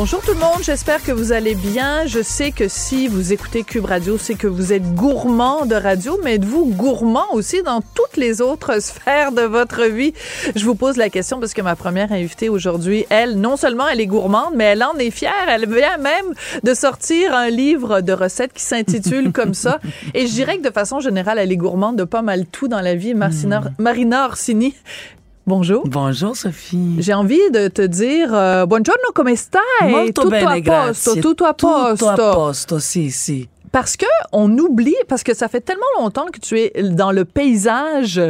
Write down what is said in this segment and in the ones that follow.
Bonjour tout le monde, j'espère que vous allez bien. Je sais que si vous écoutez Cube Radio, c'est que vous êtes gourmand de radio, mais êtes-vous gourmand aussi dans toutes les autres sphères de votre vie? Je vous pose la question parce que ma première invitée aujourd'hui, elle, non seulement elle est gourmande, mais elle en est fière. Elle vient même de sortir un livre de recettes qui s'intitule comme ça. Et je dirais que de façon générale, elle est gourmande de pas mal tout dans la vie. Marina, Marina Orsini, Bonjour. Bonjour Sophie. J'ai envie de te dire uh, buongiorno come stai? Molto tutto bene, a posto, grazie. tutto a posto. Tutto a posto, si, si. Parce que on oublie, parce que ça fait tellement longtemps que tu es dans le paysage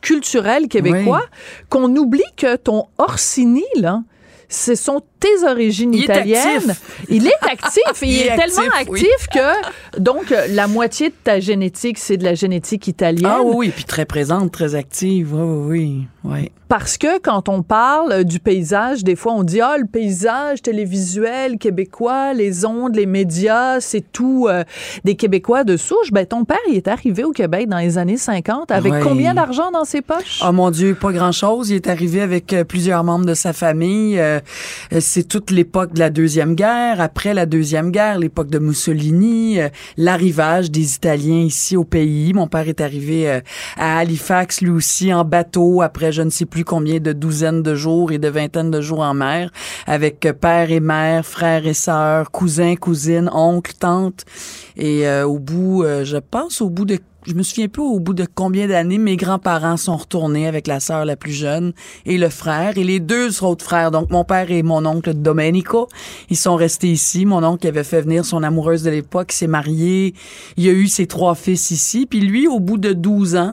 culturel québécois qu'on oublie que ton Orsini, là, ce sont tes origines Il italiennes. Il est actif. Il, Il est, est tellement actif, oui. que, donc, la moitié de ta génétique, c'est de la génétique italienne. Ah oui, puis très présente, très active, oui, oui, oui. Parce que quand on parle du paysage, des fois on dit ah le paysage télévisuel québécois, les ondes, les médias, c'est tout euh, des Québécois de souche. Ben ton père, il est arrivé au Québec dans les années 50 avec combien d'argent dans ses poches? Oh mon Dieu, pas grand-chose. Il est arrivé avec euh, plusieurs membres de sa famille. Euh, c'est toute l'époque de la Deuxième Guerre. Après la Deuxième Guerre, l'époque de Mussolini, euh, l'arrivage des Italiens ici au pays. Mon père est arrivé euh, à Halifax, lui aussi, en bateau, après je ne sais plus combien de douzaines de jours et de vingtaines de jours en mer, avec euh, père et mère, frères et sœurs, cousins, cousines, oncles, tantes. Et au bout, je pense au bout de je me souviens plus au bout de combien d'années mes grands-parents sont retournés avec la sœur la plus jeune et le frère et les deux autres frères. Donc mon père et mon oncle Domenico, ils sont restés ici. Mon oncle avait fait venir son amoureuse de l'époque, s'est marié. Il a eu ses trois fils ici. Puis lui, au bout de 12 ans,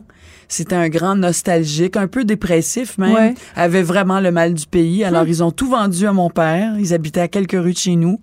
c'était un grand nostalgique, un peu dépressif même, Ouais. avait vraiment le mal du pays. Alors ils ont tout vendu à mon père. Ils habitaient à quelques rues de chez nous.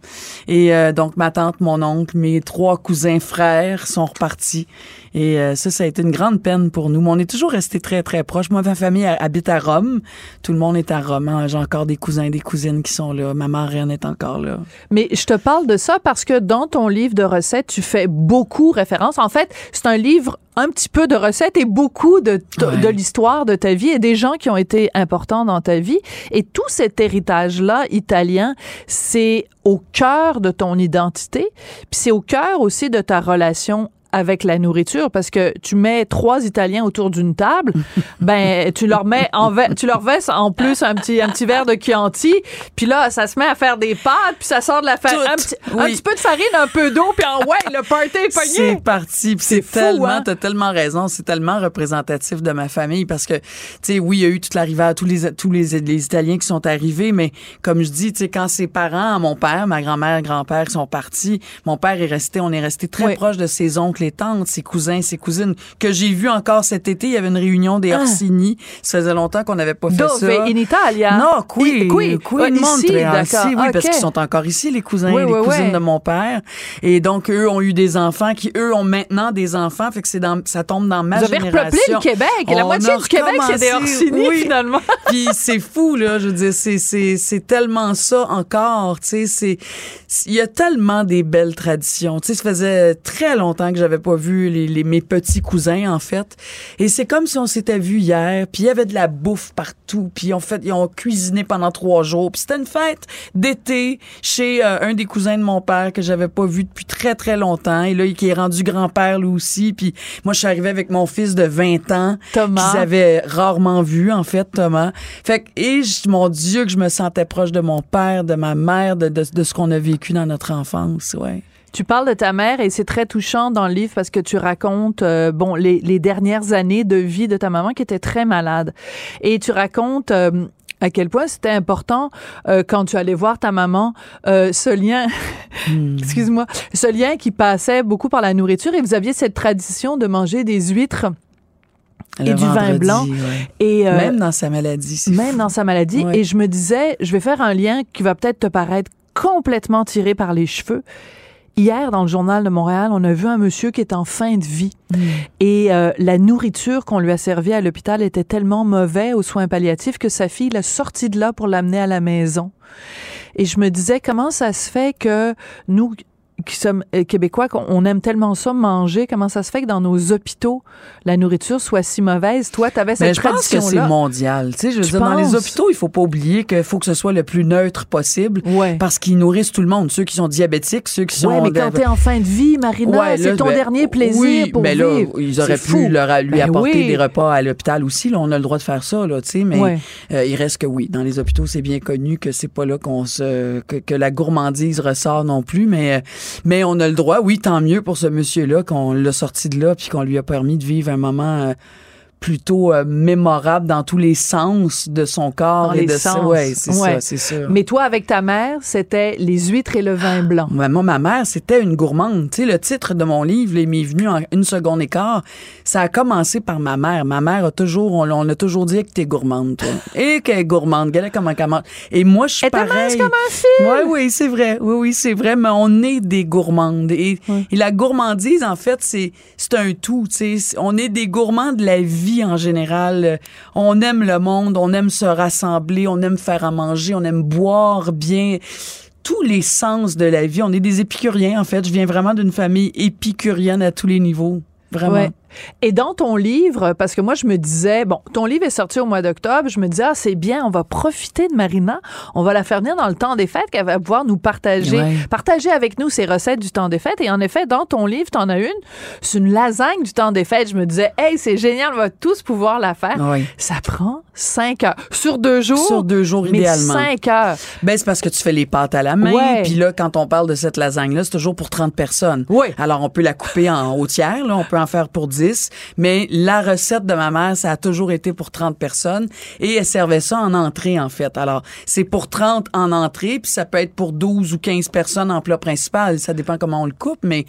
Et euh, donc ma tante, mon oncle, mes trois cousins frères sont repartis. Et euh, ça, ça a été une grande peine pour nous. Mais on est toujours restés très, très proches. Moi, ma famille ha- habite à Rome. Tout le monde est à Rome. hein. J'ai encore des cousins et des cousines qui sont là. Ma marraine est encore là. Mais je te parle de ça parce que dans ton livre de recettes, tu fais beaucoup référence. En fait, c'est un livre un petit peu de recettes et beaucoup de, Ouais. de l'histoire de ta vie et des gens qui ont été importants dans ta vie. Et tout cet héritage-là italien, c'est au cœur de ton identité, puis c'est au cœur aussi de ta relation avec la nourriture parce que tu mets trois Italiens autour d'une table, ben tu leur mets en tu leur verses en plus un petit un petit verre de Chianti, puis là ça se met à faire des pâtes, puis ça sort de la farine, un, petit, un oui. petit peu de farine, un peu d'eau, puis en ouais le party est C'est parti. C'est tellement, hein? t'as tellement raison. C'est tellement représentatif de ma famille parce que, tu sais, oui, il y a eu toute l'arrivée, tous les, tous les, les Italiens qui sont arrivés, mais comme je dis, tu sais, quand ses parents, mon père, ma grand-mère, grand-père sont partis, mon père est resté, on est resté très Oui. proche de ses oncles et tantes, ses cousins, ses cousines, que j'ai vu encore cet été. Il y avait une réunion des Ah. Orsini. Ça faisait longtemps qu'on n'avait pas fait Dove ça. in Italia? Non, qui, I- qui? qui, ici, Montréal, d'accord. si, oui, parce qu'ils sont encore ici, les cousins Oui, et les oui, cousines oui. de mon père. Et donc, eux ont eu des enfants qui, eux, ont maintenant des enfants. Fait que c'est dans, ça tombe dans ma Vous avez génération. repeuplé le Québec et la moitié du Québec c'est des Orsini oui. finalement. Puis c'est fou là, je veux dire c'est c'est c'est tellement ça encore, tu sais, c'est il y a tellement des belles traditions. Tu sais, ça faisait très longtemps que j'avais pas vu les, les mes petits cousins en fait, et c'est comme si on s'était vu hier, puis il y avait de la bouffe partout, puis en fait ils ont cuisiné pendant trois jours, puis c'était une fête d'été chez euh, un des cousins de mon père que j'avais pas vu depuis très très longtemps, et là qui est rendu grand-père lui aussi, puis moi je suis arrivée avec mon fils de 20 ans, Thomas. qu'ils avaient rarement vu en fait Thomas. Fait que et je- mon Dieu que je me sentais proche de mon père, de ma mère, de, de, de ce qu'on a vécu dans notre enfance, ouais. Tu parles de ta mère et c'est très touchant dans le livre parce que tu racontes euh, bon les, les dernières années de vie de ta maman qui était très malade et tu racontes euh, à quel point c'était important euh, quand tu allais voir ta maman euh, ce lien excuse-moi ce lien qui passait beaucoup par la nourriture et vous aviez cette tradition de manger des huîtres Le et du vin blanc. ouais. Et, euh, Même dans sa maladie. même fou. dans sa maladie. Ouais. Et je me disais, je vais faire un lien qui va peut-être te paraître complètement tiré par les cheveux. Hier, dans le journal de Montréal, on a vu un monsieur qui est en fin de vie. Mm. Et euh, la nourriture qu'on lui a servie à l'hôpital était tellement mauvaise aux soins palliatifs que sa fille l'a sorti de là pour l'amener à la maison. Et je me disais, comment ça se fait que nous, qui sommes euh, québécois, qu'on on aime tellement ça manger, comment ça se fait que dans nos hôpitaux, la nourriture soit si mauvaise? Toi, tu avais Mais cette je pense que c'est tradition-là. mondial. Tu sais, je veux Tu dire, dans les hôpitaux, il faut pas oublier qu'il faut que ce soit le plus neutre possible. Ouais. Parce qu'ils nourrissent tout le monde. Ceux qui sont diabétiques, ceux qui sont... Ouais, mais quand de- t'es en fin de vie, Marina, Ouais, c'est ton ben, dernier plaisir oui, pour mais là, vivre. ils auraient pu leur, lui Ben apporter oui. des repas à l'hôpital aussi. Là, on a le droit de faire ça, là, tu sais, mais Ouais. euh, il reste que oui. Dans les hôpitaux, c'est bien connu que c'est pas là qu'on se que, que la gourmandise ressort non plus, mais euh, mais on a le droit. Oui, tant mieux pour ce monsieur-là qu'on l'a sorti de là puis qu'on lui a permis de vivre un moment. Plutôt euh, mémorable dans tous les sens de son corps Dans et les de sens. ouais c'est Ouais. ça c'est sûr Mais toi, avec ta mère, c'était les huîtres et le vin blanc. Ouais, moi, ma mère, c'était une gourmande. Tu sais, le titre de mon livre, m'est venu en une seconde et quart. Ça a commencé par ma mère. Ma mère a toujours, on, on a toujours dit que t'es gourmande, toi. et qu'elle est gourmande. Regarde comment elle mange. Et moi, je suis pareil. comme un fil. Oui, oui, c'est vrai. Oui, oui, c'est vrai. Mais on est des gourmandes. Et, et la gourmandise, en fait, c'est, c'est un tout. Tu sais, on est des gourmands de la vie en général. On aime le monde, on aime se rassembler, on aime faire à manger, on aime boire bien tous les sens de la vie. On est des épicuriens, en fait. Je viens vraiment d'une famille épicurienne à tous les niveaux. Vraiment. Et dans ton livre, parce que moi, je me disais, bon, ton livre est sorti au mois d'octobre, je me disais, ah, c'est bien, on va profiter de Marina, on va la faire venir dans le temps des fêtes, qu'elle va pouvoir nous partager, Ouais. partager avec nous ses recettes du temps des fêtes. Et en effet, dans ton livre, t'en as une, c'est une lasagne du temps des fêtes. Je me disais, hey, c'est génial, on va tous pouvoir la faire. Ça prend cinq heures. Sur deux jours? Sur deux jours, mais idéalement. cinq heures. Ben, c'est parce que tu fais les pâtes à la main. Ouais. Puis là, quand on parle de cette lasagne-là, c'est toujours pour 30 personnes. Oui. Alors, on peut la couper en au tiers, là. On peut en faire pour 10. Mais la recette de ma mère, ça a toujours été pour 30 personnes. Et elle servait ça en entrée, en fait. Alors, c'est pour 30 en entrée, puis ça peut être pour 12 ou 15 personnes en plat principal. Ça dépend comment on le coupe, mais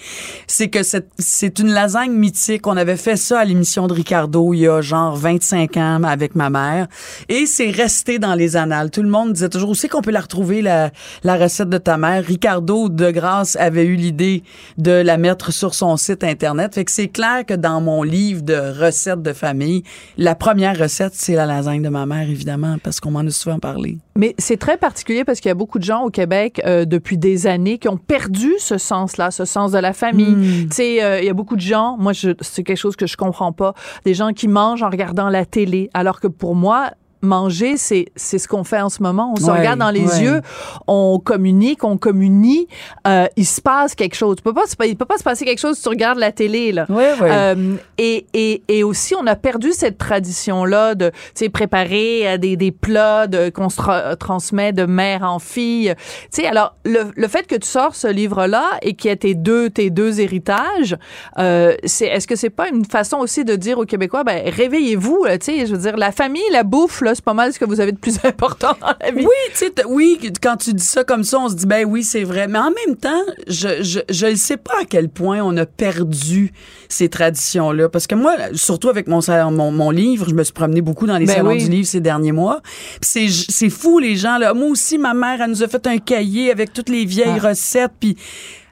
c'est que c'est- une lasagne mythique. On avait fait ça à l'émission de Ricardo il y a genre 25 ans avec ma mère. Et c'est resté dans les annales. Tout le monde disait toujours, où c'est qu'on peut la retrouver, la, la recette de ta mère? Ricardo, de grâce, avait eu l'idée de la mettre sur son site Internet. Fait que c'est clair que dans mon livre de recettes de famille, la première recette, c'est la lasagne de ma mère, évidemment, parce qu'on m'en a souvent parlé. Mais c'est très particulier parce qu'il y a beaucoup de gens au Québec euh, depuis des années qui ont perdu ce sens-là, ce sens de la famille. Hmm. Tu sais, euh, il y a beaucoup de gens, moi, c'est quelque chose que je comprends pas, des gens qui mangent en regardant la télé, alors que pour moi, manger, c'est c'est ce qu'on fait en ce moment. On se Ouais, regarde dans les ouais. yeux, on communique, on communie, euh, il se passe quelque chose. Tu peux pas, il peut pas se passer quelque chose si tu regardes la télé, là. Ouais. Euh, et, et, et aussi, on a perdu cette tradition-là de, tu sais, préparer euh, des, des plats de, qu'on se tra- transmet de mère en fille. Tu sais, alors, le, le fait que tu sors ce livre-là et qu'il y ait tes deux, tes deux héritages, euh, c'est, est-ce que c'est pas une façon aussi de dire aux Québécois, ben, réveillez-vous, là, tu sais, je veux dire, la famille, la bouffe, là, c'est pas mal ce que vous avez de plus important dans la vie. Oui, tu sais, oui, quand tu dis ça comme ça, on se dit ben oui, c'est vrai. Mais en même temps, je je je ne sais pas à quel point on a perdu ces traditions là, parce que moi, surtout avec mon mon, mon livre, je me suis promenée beaucoup dans les Ben salons oui. du livre ces derniers mois. C'est c'est fou les gens là. Moi aussi, ma mère, elle nous a fait un cahier avec toutes les vieilles Ah. recettes, puis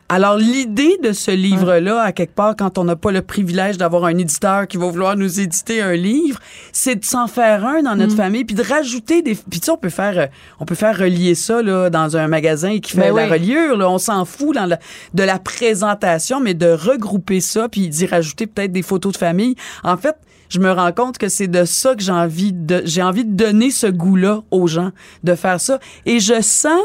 alors, l'idée de ce livre-là, à quelque part, quand on n'a pas le privilège d'avoir un éditeur qui va vouloir nous éditer un livre, c'est de s'en faire un dans notre Mm. famille, puis de rajouter des... Puis tu sais, on peut faire, euh, on peut faire relier ça là, dans un magasin qui fait Ben la oui. reliure. Là. On s'en fout dans la- de la présentation, mais de regrouper ça, puis d'y rajouter peut-être des photos de famille. En fait, je me rends compte que c'est de ça que j'ai envie de... J'ai envie de donner ce goût-là aux gens, de faire ça. Et je sens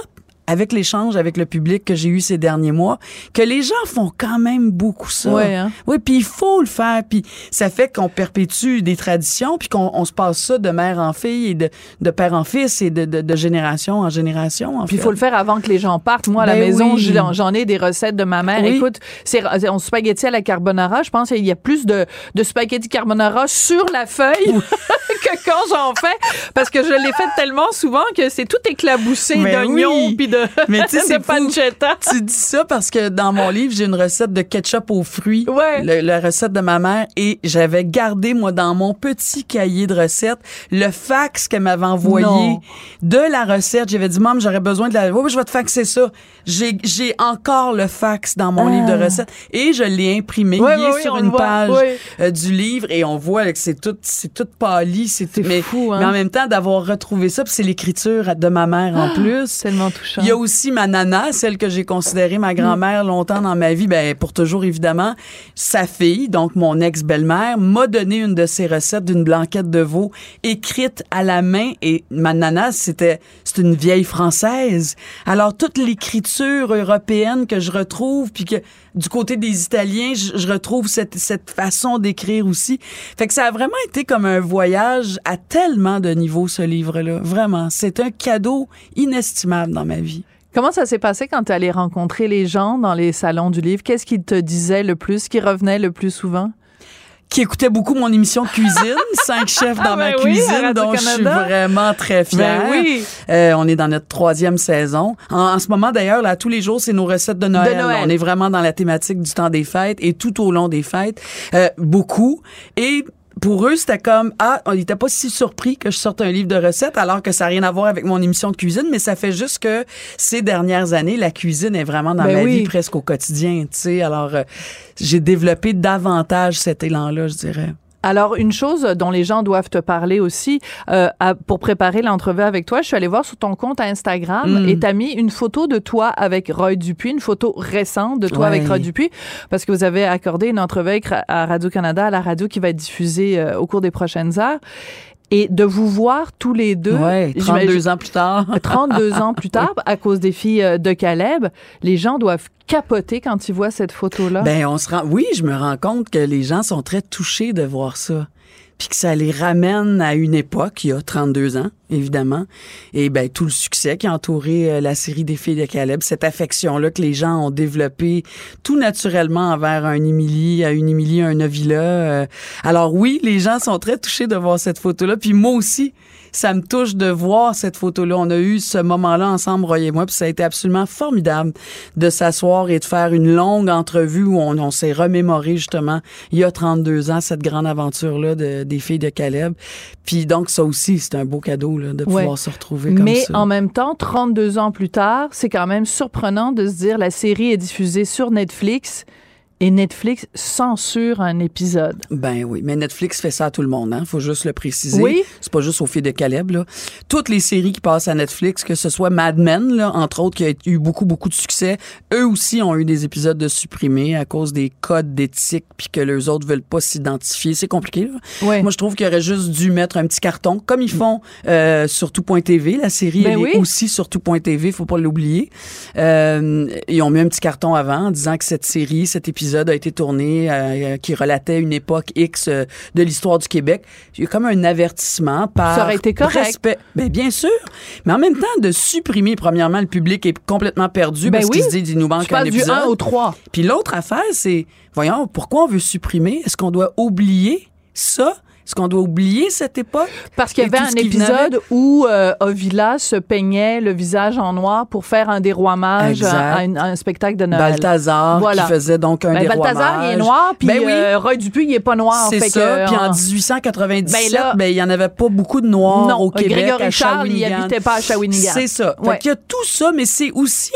avec l'échange avec le public que j'ai eu ces derniers mois, que les gens font quand même beaucoup ça. Ouais, hein? Oui, puis il faut le faire. Puis ça fait qu'on perpétue des traditions, puis qu'on on se passe ça de mère en fille et de, de père en fils et de, de, de génération en génération. En Puis il faut le faire avant que les gens partent. Moi, à la Ben maison, oui. j'en ai des recettes de ma mère. Oui. Écoute, c'est on spaghetti à la carbonara. Je pense qu'il y a plus de, de spaghetti carbonara sur la feuille que quand j'en fais. Parce que je l'ai fait tellement souvent que c'est tout éclaboussé Mais d'oignons oui. puis de de, Mais de fou. pancetta. Tu dis ça parce que dans mon livre, j'ai une recette de ketchup aux fruits. Ouais. Le- la recette de ma mère. Et j'avais gardé, moi, dans mon petit cahier de recettes, le fax qu'elle m'avait envoyé Non. de la recette. J'avais dit, maman, j'aurais besoin de la... Oui, je vais te faxer ça. J'ai, j'ai encore le fax dans mon livre de recettes. Et je l'ai imprimé. Ah. Ouais, il ouais, est oui, sur une page euh, du livre et on voit que c'est tout, c'est tout pâli. C'est mais, fou, hein. mais en même temps, d'avoir retrouvé ça, puis c'est l'écriture de ma mère en plus. C'est tellement touchant. Il y a aussi ma nana, celle que j'ai considérée ma grand-mère longtemps dans ma vie, ben pour toujours évidemment. Sa fille, donc mon ex-belle-mère, m'a donné une de ses recettes d'une blanquette de veau écrite à la main et ma nana, c'était c'est une vieille française. Alors toute l'écriture européenne que je retrouve puis que du côté des Italiens, je, je retrouve cette cette façon d'écrire aussi. Fait que ça a vraiment été comme un voyage à tellement de niveaux ce livre-là. Vraiment, c'est un cadeau inestimable dans ma vie. Comment ça s'est passé quand tu allé rencontrer les gens dans les salons du livre? Qu'est-ce qu'ils te disaient le plus, qui revenait le plus souvent? qui écoutait beaucoup mon émission cuisine, cinq chefs dans Ah, ma ben oui, cuisine, dont je suis vraiment très fière. Ben oui. Euh, on est dans notre troisième saison. En, en ce moment, d'ailleurs, là, tous les jours, c'est nos recettes de Noël. De Noël. On est vraiment dans la thématique du temps des fêtes et tout au long des fêtes, euh, beaucoup. Et pour eux, c'était comme ah, on n'était pas si surpris que je sorte un livre de recettes alors que ça n'a rien à voir avec mon émission de cuisine, mais ça fait juste que ces dernières années, la cuisine est vraiment dans Ben ma oui. vie presque au quotidien, tu sais. Alors euh, j'ai développé davantage cet élan-là, je dirais. Alors, une chose dont les gens doivent te parler aussi, euh, à- pour préparer l'entrevue avec toi, je suis allée voir sur ton compte Instagram Mm. et t'as mis une photo de toi avec Roy Dupuis, une photo récente de toi Ouais. avec Roy Dupuis, parce que vous avez accordé une entrevue à Radio-Canada, à la radio qui va être diffusée euh, au cours des prochaines heures. Et de vous voir tous les deux, Ouais, j'imagine- 32 ans plus tard. 32 ans plus tard, à cause des filles euh, de Caleb, les gens doivent capoter quand ils voient cette photo-là. Ben, on se rend, oui, je me rends compte que les gens sont très touchés de voir ça. Puis que ça les ramène à une époque, il y a 32 ans, évidemment. Et ben, tout le succès qui a entouré euh, la série des filles de Caleb, cette affection-là que les gens ont développée tout naturellement envers un Émilie, une Émilie, un Novilla. euh. Alors oui, les gens sont très touchés de voir cette photo-là. Puis moi aussi, ça me touche de voir cette photo-là. On a eu ce moment-là ensemble, Roy et moi, puis ça a été absolument formidable de s'asseoir et de faire une longue entrevue où on, on s'est remémoré justement il y a 32 ans cette grande aventure-là de, des filles de Caleb. Puis donc ça aussi, c'est un beau cadeau là, de Ouais. pouvoir se retrouver comme Mais ça. en même temps, 32 ans plus tard, c'est quand même surprenant de se dire la série est diffusée sur Netflix et Netflix censure un épisode. Ben oui, mais Netflix fait ça à tout le monde, hein. Faut juste le préciser. Oui. C'est pas juste aux filles de Caleb, là. Toutes les séries qui passent à Netflix, que ce soit Mad Men, là, entre autres, qui a eu beaucoup, beaucoup de succès, eux aussi ont eu des épisodes de supprimés à cause des codes d'éthique puis que les autres veulent pas s'identifier. C'est compliqué, là. Ouais. Moi, je trouve qu'il aurait juste dû mettre un petit carton, comme ils font euh, sur tout.tv. La série, Ben elle oui. est aussi sur tout.tv, faut pas l'oublier. Euh, ils ont mis un petit carton avant en disant que cette série, cet épisode a été tourné, euh, qui relatait une époque X euh, de l'histoire du Québec. Il y a comme un avertissement par Ça aurait été correct. respect. Ben, bien sûr. Mais en même temps, de supprimer, premièrement, le public est complètement perdu Ben parce oui. qu'il se dit, il nous Tu manque un passes du épisode. 1 au 3. Puis l'autre affaire, c'est, voyons, pourquoi on veut supprimer? Est-ce qu'on doit oublier ça? Est-ce qu'on doit oublier cette époque? Parce qu'il y avait un épisode où euh, Ovila se peignait le visage en noir pour faire un dérouamage Exact. à, à à un spectacle de Noël. Balthazar Voilà. qui faisait donc un Ben. Balthazar, il est noir, puis Ben oui. euh, Roy Dupuis, il est pas noir. c'est ça. Puis en euh, 1897, Ben là- ben, il y en avait pas beaucoup de noirs non, au Québec. Grégory à Charles, il habitait pas à Shawinigan. C'est ça. Ouais. Qu'il y a tout ça, mais c'est aussi,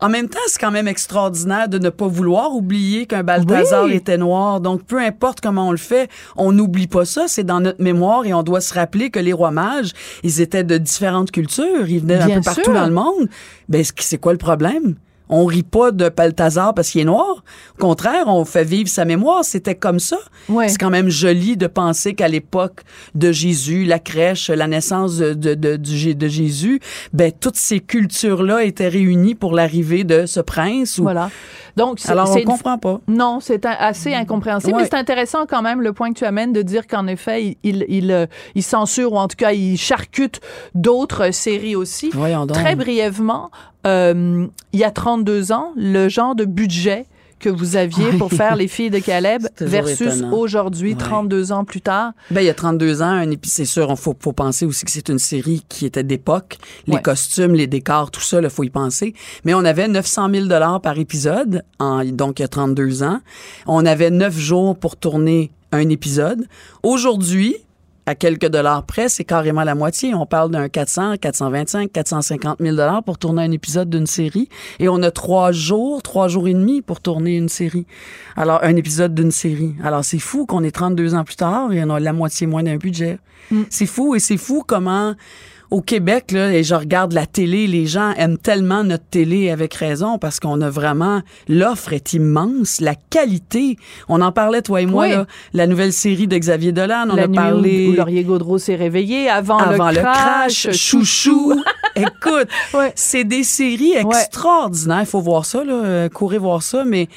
en même temps, c'est quand même extraordinaire de ne pas vouloir oublier qu'un Balthazar Oui. était noir. Donc, peu importe comment on le fait, on n'oublie pas ça. C'est dans notre mémoire et on doit se rappeler que les rois mages, ils étaient de différentes cultures. Ils venaient Bien un peu partout dans le monde. Ben, c'est quoi le problème? On rit pas de Balthazar parce qu'il est noir. Au contraire, on fait vivre sa mémoire. C'était comme ça. Ouais. C'est quand même joli de penser qu'à l'époque de Jésus, la crèche, la naissance de, de, Jésus, ben, toutes ces cultures-là étaient réunies pour l'arrivée de ce prince. Ou... Voilà. Donc, Alors, on comprend pas. Non, c'est assez incompréhensible, Ouais. mais c'est intéressant quand même le point que tu amènes de dire qu'en effet, il, il, il, euh, il censure ou en tout cas, il charcute d'autres séries aussi. Voyons donc. Très brièvement, euh, il y a 32 ans, le genre de budget que vous aviez pour faire Les filles de Caleb versus aujourd'hui, Ouais. 32 ans plus tard? Ben, il y a 32 ans, un c'est sûr, il faut, faut penser aussi que c'est une série qui était d'époque. Les Ouais. costumes, les décors, tout ça, il faut y penser. Mais on avait 900 000 dollars par épisode, en, donc il y a 32 ans. On avait 9 jours pour tourner un épisode. Aujourd'hui, à quelques dollars près, c'est carrément la moitié. On parle d'un 400, 425, 450 000 dollars pour tourner un épisode d'une série. Et on a trois jours, trois jours et demi pour tourner une série. Alors, un épisode d'une série. Alors, c'est fou qu'on est 32 ans plus tard et on a la moitié moins d'un budget. C'est fou et c'est fou comment au Québec, là, et je regarde la télé, les gens aiment tellement notre télé avec raison parce qu'on a vraiment, l'offre est immense, la qualité. On en parlait, toi et moi, Oui. là, la nouvelle série de Xavier Dolan, on la a nuit parlé où, où Laurier Gaudreau s'est réveillé avant, avant le crash, chouchou. Écoute, Ouais. c'est des séries extraordinaires. Il faut voir ça, là, euh, courir voir ça, mais,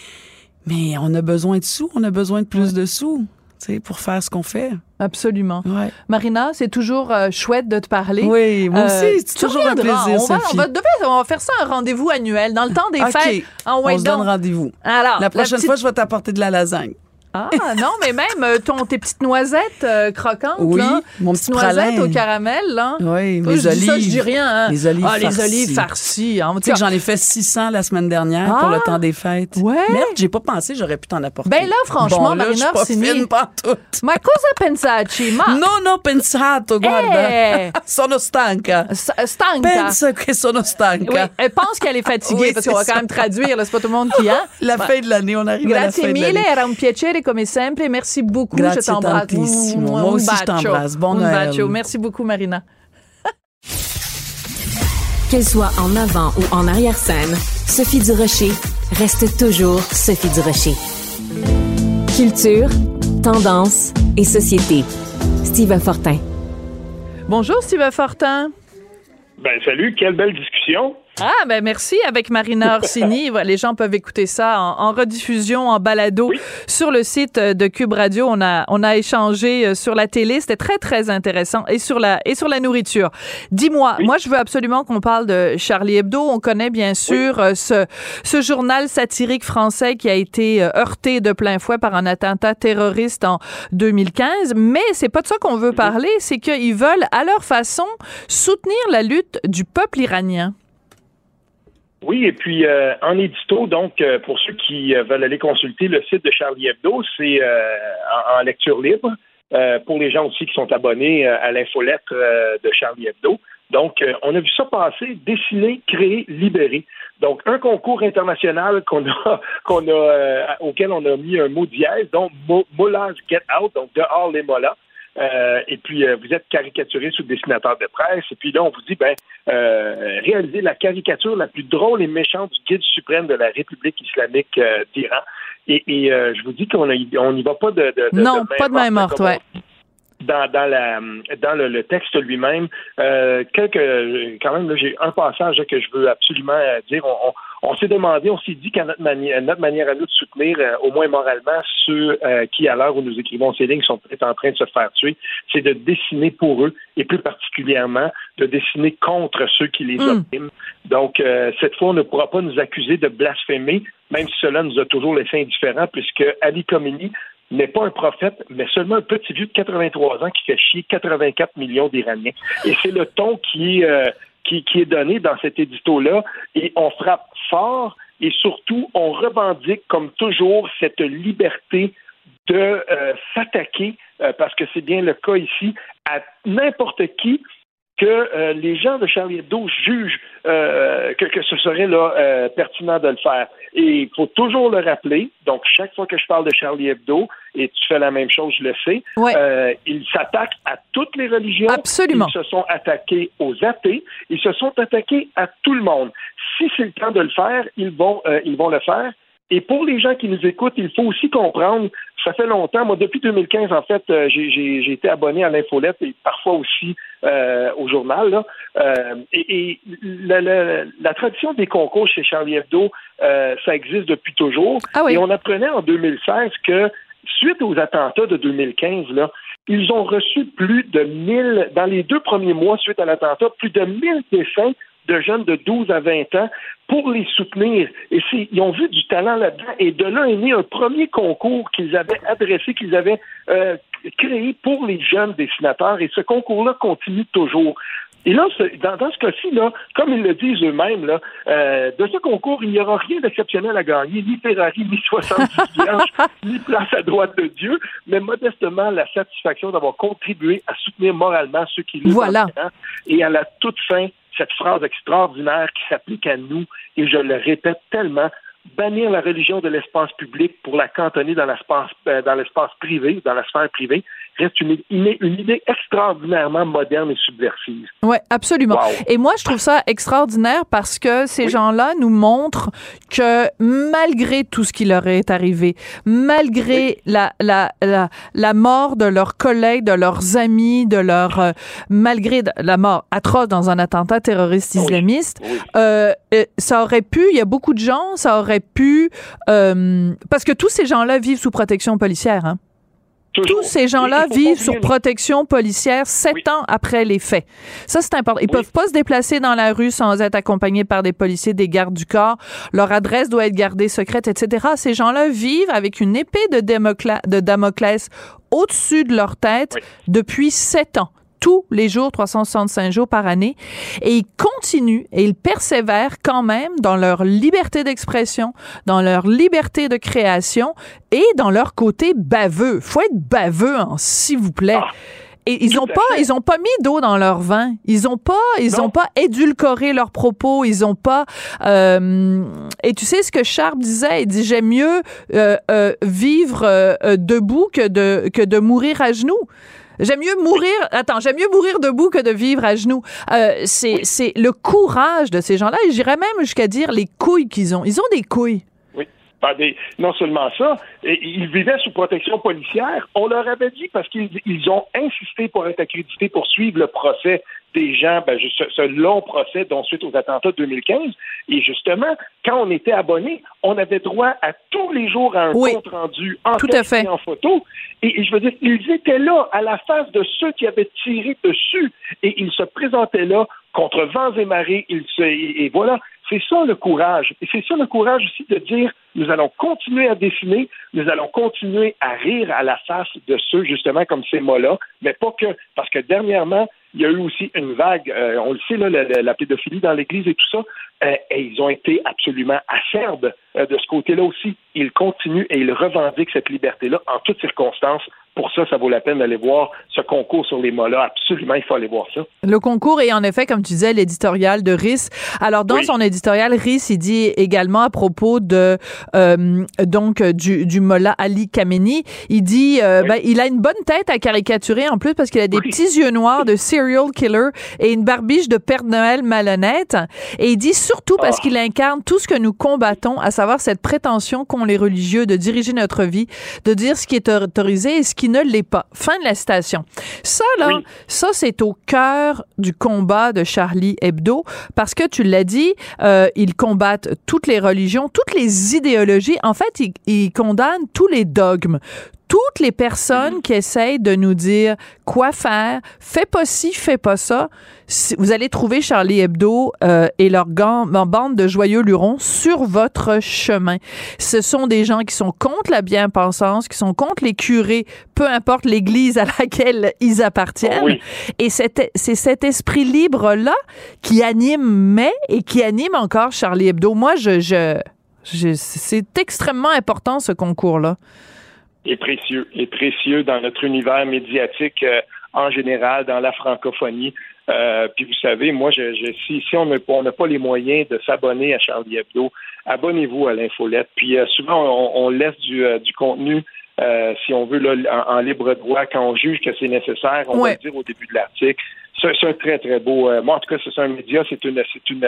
mais on a besoin de sous, on a besoin de plus de sous, tu sais, pour faire ce qu'on fait. Absolument. Ouais. Marina, c'est toujours euh, chouette de te parler. Oui, moi Euh, aussi, c'est toujours un plaisir, on va, on va, on va faire ça un rendez-vous annuel dans le temps des fêtes. Ah, ouais, on se donne rendez-vous. Alors, La prochaine petite- fois, je vais t'apporter de la lasagne. Ah non, mais même euh, ton, tes petites noisettes euh, croquantes, Oui, là. mon Petites petit noisettes au caramel, là. Oui, Moi, mes je dis ça, je dis olives. rien. Hein. Les olives Ah, les farcies. olives farcies. hein. Tu sais que j'en ai fait 600 la semaine dernière pour Ah! le temps des fêtes. Ouais. Merde, j'ai pas pensé, j'aurais pu t'en apporter. Ben là, franchement, bon, là, Marina je suis pas pantoute. ma cosa pensaci, ma Non, non, pensato, guarda. Eh! sono stanca. S- stanca. Pensa che sono Oui, stanca. elle pense qu'elle est fatiguée Oui, parce qu'on va c'est quand même traduire, c'est pas tout le monde qui a. La fin de l'année, on arrive à la Grazie fin de mille, l'année. era un piacere come sempre. Merci beaucoup. Grazie je t'embrasse. Moi aussi, je t'embrasse. Bon Un Noël. bacio. Merci beaucoup, Marina. Qu'elle soit en avant ou en arrière-scène, Sophie Durocher reste toujours Sophie Durocher. Culture, tendance et société. Steve Fortin. Bonjour, Steve Fortin. Ben salut, quelle belle discussion. Ah, ben merci avec Marina Orsini. Les gens peuvent écouter ça en, en rediffusion, en balado sur le site euh, de Cube Radio. On a, on a échangé euh, sur la télé. C'était très, très intéressant. Et sur la, et sur la nourriture. Dis-moi, moi, je veux absolument qu'on parle de Charlie Hebdo. On connaît bien sûr euh, ce, ce journal satirique français qui a été heurté de plein fouet par un attentat terroriste en 2015. Mais c'est pas de ça qu'on veut parler. C'est qu'ils veulent, à leur façon, soutenir la lutte du peuple iranien. Oui, et puis euh, en édito, donc euh, pour ceux qui euh, veulent aller consulter le site de Charlie Hebdo, c'est euh, en, en lecture libre. Euh, pour les gens aussi qui sont abonnés à l'infolettre de Charlie Hebdo. Donc, on a vu ça passer, dessiner, créer, libérer. Donc, un concours international qu'on a, qu'on a, auquel on a mis un mot dièse, donc Mo- Mollahs Get Out, donc dehors les Mollahs. Euh, et puis, euh, vous êtes caricaturé sous le dessinateur de presse. Et puis là, on vous dit, ben, euh, réalisez la caricature la plus drôle et méchante du guide suprême de la République islamique euh, d'Iran. Et, et euh, je vous dis qu'on n'y on y va pas de, de, de Non, de pas de main morte, on ouais. Dans, dans, la, dans le, le texte lui-même. Euh, quelques, quand même, j'ai un passage là, que je veux absolument euh, dire. On, on, on s'est demandé, on s'est dit qu'à notre manière, notre manière à nous de soutenir, euh, au moins moralement, ceux euh, qui, à l'heure où nous écrivons ces lignes, sont peut-être en train de se faire tuer, c'est de dessiner pour eux, et plus particulièrement de dessiner contre ceux qui les Mm. oppriment. Donc, euh, cette fois, on ne pourra pas nous accuser de blasphémer, même si cela nous a toujours laissé indifférents, puisque Ali Khamenei n'est pas un prophète, mais seulement un petit vieux de 83 ans qui fait chier 84 millions d'Iraniens. Et c'est le ton euh, qui, qui est donné dans cet édito-là. Et on frappe fort et surtout, on revendique, comme toujours, cette liberté de euh, s'attaquer, euh, parce que c'est bien le cas ici, à n'importe qui que euh, les gens de Charlie Hebdo jugent euh, que, que ce serait là euh, pertinent de le faire. Et il faut toujours le rappeler. Donc, chaque fois que je parle de Charlie Hebdo, et tu fais la même chose, je le sais, Ouais. euh, ils s'attaquent à toutes les religions. Absolument. Ils se sont attaqués aux athées. Ils se sont attaqués à tout le monde. Si c'est le temps de le faire, ils vont, euh, ils vont le faire. Et pour les gens qui nous écoutent, il faut aussi comprendre, ça fait longtemps, moi depuis 2015, en fait, euh, j'ai- j'ai j'ai été abonné à l'infolette et parfois aussi euh, au journal. là. Euh, et et la, la- la tradition des concours chez Charlie Hebdo, euh, ça existe depuis toujours. Ah oui. Et on apprenait en 2016 que suite aux attentats de 2015, là, ils ont reçu plus de 1000, dans les deux premiers mois suite à l'attentat, plus de 1000 dessins de jeunes de 12 à 20 ans pour les soutenir. Et ils ont vu du talent là-dedans. Et de là est né un premier concours qu'ils avaient adressé, qu'ils avaient euh, créé pour les jeunes dessinateurs. Et ce concours-là continue toujours. Et là, dans, dans ce cas-ci, là, comme ils le disent eux-mêmes, là, euh, de ce concours, il n'y aura rien d'exceptionnel à gagner, ni Ferrari, ni 70 vierges, ni place à droite de Dieu, mais modestement la satisfaction d'avoir contribué à soutenir moralement ceux qui luttent voilà. et à la toute fin, cette phrase extraordinaire qui s'applique à nous, et je le répète tellement, bannir la religion de l'espace public pour la cantonner dans l'espace euh, dans l'espace privé, dans la sphère privée, reste une, une, une, idée extraordinairement moderne et subversive. Oui, absolument. Wow. Et moi, je trouve ça extraordinaire parce que ces oui. gens-là nous montrent que malgré tout ce qui leur est arrivé, malgré oui. la, la, la, la, mort de leurs collègues, de leurs amis, de leur... Euh, malgré la mort atroce dans un attentat terroriste islamiste, oui. Euh, ça aurait pu, il y a beaucoup de gens, ça aurait pu... Euh, parce que tous ces gens-là vivent sous protection policière, hein? Toujours. Tous ces gens-là vivent sur protection policière sept oui. ans après les faits. Ça, c'est important. Ils oui. peuvent pas se déplacer dans la rue sans être accompagnés par des policiers, des gardes du corps. Leur adresse doit être gardée secrète, etc. Ces gens-là vivent avec une épée de, de Damoclès au-dessus de leur tête oui. depuis sept ans tous les jours, 365 jours par année. Et ils continuent et ils persévèrent quand même dans leur liberté d'expression, dans leur liberté de création et dans leur côté baveux. Faut être baveux, hein, s'il vous plaît. Ah. Et ils ont pas, fait. ils ont pas mis d'eau dans leur vin. Ils ont pas, ils non. ont pas édulcoré leurs propos. Ils ont pas. Euh, et tu sais ce que Sharp disait? Il dit j'aime mieux euh, euh, vivre debout que de que de mourir à genoux. J'aime mieux mourir. Attends, j'aime mieux mourir debout que de vivre à genoux. Euh, c'est, c'est le courage de ces gens-là. Et j'irais même jusqu'à dire les couilles qu'ils ont. Ils ont des couilles. Des, non seulement ça, ils vivaient sous protection policière. On leur avait dit parce qu'ils ils ont insisté pour être accrédités pour suivre le procès des gens, ben, ce, ce, long procès dont suite aux attentats de 2015. Et justement, quand on était abonné, on avait droit à tous les jours à un oui, compte rendu en tout à fait. en photo. Et, et, je veux dire, ils étaient là à la face de ceux qui avaient tiré dessus et ils se présentaient là contre vents et marées. Ils se, et, et voilà, c'est ça le courage. Et c'est ça le courage aussi de dire nous allons continuer à dessiner, nous allons continuer à rire à la face de ceux, justement, comme ces mots-là, mais pas que, parce que dernièrement, il y a eu aussi une vague, euh, on le sait, là, la, la pédophilie dans l'Église et tout ça, euh, et ils ont été absolument acerbes euh, de ce côté-là aussi. Ils continuent et ils revendiquent cette liberté-là en toutes circonstances. Pour ça, ça vaut la peine d'aller voir ce concours sur les mots-là. Absolument, il faut aller voir ça. Le concours est en effet, comme tu disais, l'éditorial de RIS. Alors, dans oui. son éditorial, RIS, il dit également à propos de donc du, du Mollah Ali Khamenei, il dit oui. ben, il a une bonne tête à caricaturer en plus parce qu'il a des oui. petits yeux noirs de serial killer et une barbiche de Père Noël malhonnête. Et il dit surtout parce oh. qu'il incarne tout ce que nous combattons, à savoir cette prétention qu'ont les religieux de diriger notre vie, de dire ce qui est autorisé et ce qui ne l'est pas. Fin de la citation. Ça, là, oui. ça, c'est au cœur du combat de Charlie Hebdo parce que tu l'as dit, euh, ils combattent toutes les religions, toutes les idéologies. En fait, ils, ils condamnent tous les dogmes, toutes les personnes qui essayent de nous dire quoi faire, fais pas ci, fais pas ça, vous allez trouver Charlie Hebdo euh, et leur bande de joyeux lurons sur votre chemin. Ce sont des gens qui sont contre la bien-pensance, qui sont contre les curés, peu importe l'église à laquelle ils appartiennent. Oui. Et c'est cet esprit libre-là qui anime mais et qui anime encore Charlie Hebdo. Moi, je, je, je c'est extrêmement important ce concours-là est précieux, est précieux dans notre univers médiatique euh, en général, dans la francophonie. Euh, puis vous savez, moi, je, je, si, si on n'a pas les moyens de s'abonner à Charlie Hebdo, abonnez-vous à l'infolette. Puis euh, souvent, on, on, laisse du, euh, du contenu, euh, si on veut, là, en, en, libre droit, quand on juge que c'est nécessaire, on ouais. va le dire au début de l'article. C'est un très, très beau. Euh, moi, en tout cas, c'est un média, c'est une, c'est une,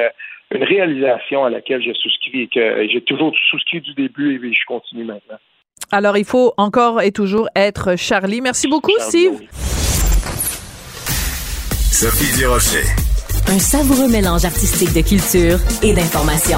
une réalisation à laquelle je souscris et que j'ai toujours souscrit du début et je continue maintenant. Alors, il faut encore et toujours être Charlie. Merci beaucoup, Steve. Sophie Durocher. Un savoureux mélange artistique de culture et d'information.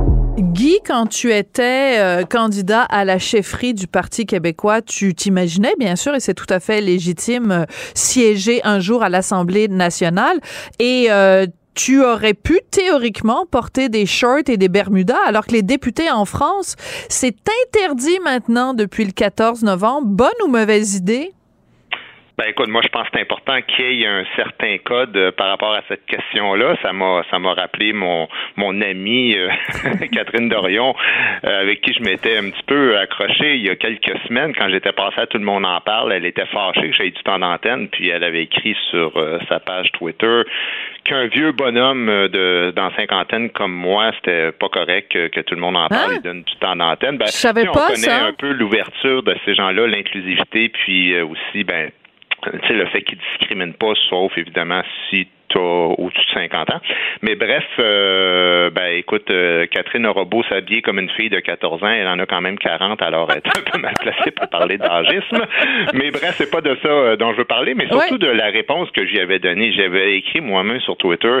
Quand tu étais euh, candidat à la chefferie du Parti québécois, tu t'imaginais, bien sûr, et c'est tout à fait légitime, euh, siéger un jour à l'Assemblée nationale. Et euh, tu aurais pu théoriquement porter des shorts et des bermudas, alors que les députés en France, c'est interdit maintenant depuis le 14 novembre. Bonne ou mauvaise idée? Ben écoute, moi je pense que c'est important qu'il y ait un certain code euh, par rapport à cette question-là. Ça m'a ça m'a rappelé mon mon amie euh, Catherine Dorion, euh, avec qui je m'étais un petit peu accroché il y a quelques semaines quand j'étais passé à Tout le monde en parle. Elle était fâchée que j'aie du temps d'antenne, puis elle avait écrit sur euh, sa page Twitter qu'un vieux bonhomme euh, de dans cinquantaine comme moi, c'était pas correct que, que tout le monde en parle Hein? et donne du temps d'antenne. Ben, Je savais pas on connaît ça. un peu l'ouverture de ces gens-là, l'inclusivité, puis aussi ben le fait qu'ils discriminent pas, sauf évidemment si tu au-dessus de 50 ans. Mais bref, euh, ben écoute, euh, Catherine aura beau s'habiller comme une fille de 14 ans, elle en a quand même 40, alors elle est un peu mal placée pour parler d'âgisme. Mais bref, c'est pas de ça euh, dont je veux parler, mais surtout Ouais. de la réponse que j'y avais donnée. J'avais écrit moi-même sur Twitter,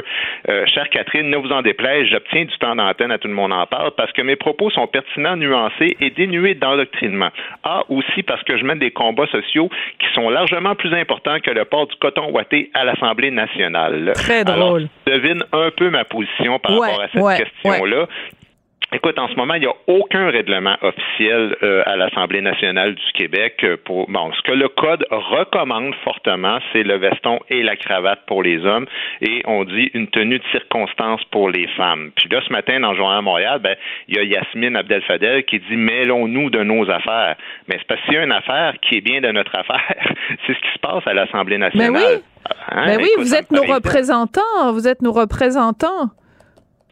euh, chère Catherine, ne vous en déplaise, j'obtiens du temps d'antenne à tout le monde en parle parce que mes propos sont pertinents, nuancés et dénués d'endoctrinement. Ah, aussi parce que je mène des combats sociaux qui sont largement plus importants que le port du coton ouaté à l'Assemblée nationale. Très Alors, drôle. tu devines un peu ma position par Ouais, rapport à cette ouais, question-là. Écoute, en ce moment, il n'y a aucun règlement officiel euh, à l'Assemblée nationale du Québec euh, pour bon, ce que le code recommande fortement, c'est le veston et la cravate pour les hommes et on dit une tenue de circonstance pour les femmes. Puis là, ce matin, dans le Journal Montréal, ben, il y a Yasmine Abdel-Fadel qui dit mêlons-nous de nos affaires. Mais c'est parce qu'il y a une affaire qui est bien de notre affaire. c'est ce qui se passe à l'Assemblée nationale. oui. Hein? Ben oui, vous êtes nos représentants. Vous êtes nos représentants.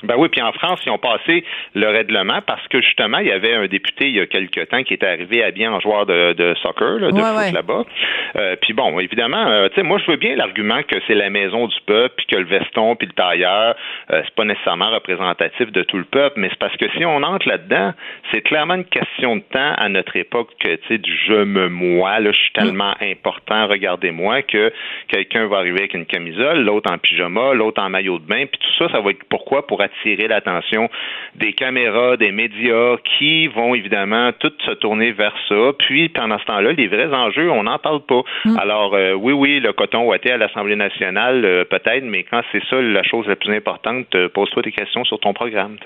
Ben oui, puis en France, ils ont passé le règlement parce que justement, il y avait un député il y a quelque temps qui était arrivé habillé en joueur de, de soccer, là, de Ouais, foot ouais. là-bas. Euh, puis bon, évidemment, euh, tu sais, moi je veux bien l'argument que c'est la maison du peuple, puis que le veston puis le tailleur, euh, c'est pas nécessairement représentatif de tout le peuple, mais c'est parce que si on entre là-dedans, c'est clairement une question de temps à notre époque que tu sais du je me moi, là, je suis tellement important, regardez-moi que quelqu'un va arriver avec une camisole, l'autre en pyjama, l'autre en maillot de bain, puis tout ça, ça va être pourquoi pour attirer l'attention des caméras, des médias qui vont évidemment tout se tourner vers ça. Puis pendant ce temps-là, les vrais enjeux, on n'en parle pas. Alors euh, oui, oui, le coton ouaté à l'Assemblée nationale, euh, peut-être, mais quand c'est ça la chose la plus importante, euh, pose-toi des questions sur ton programme.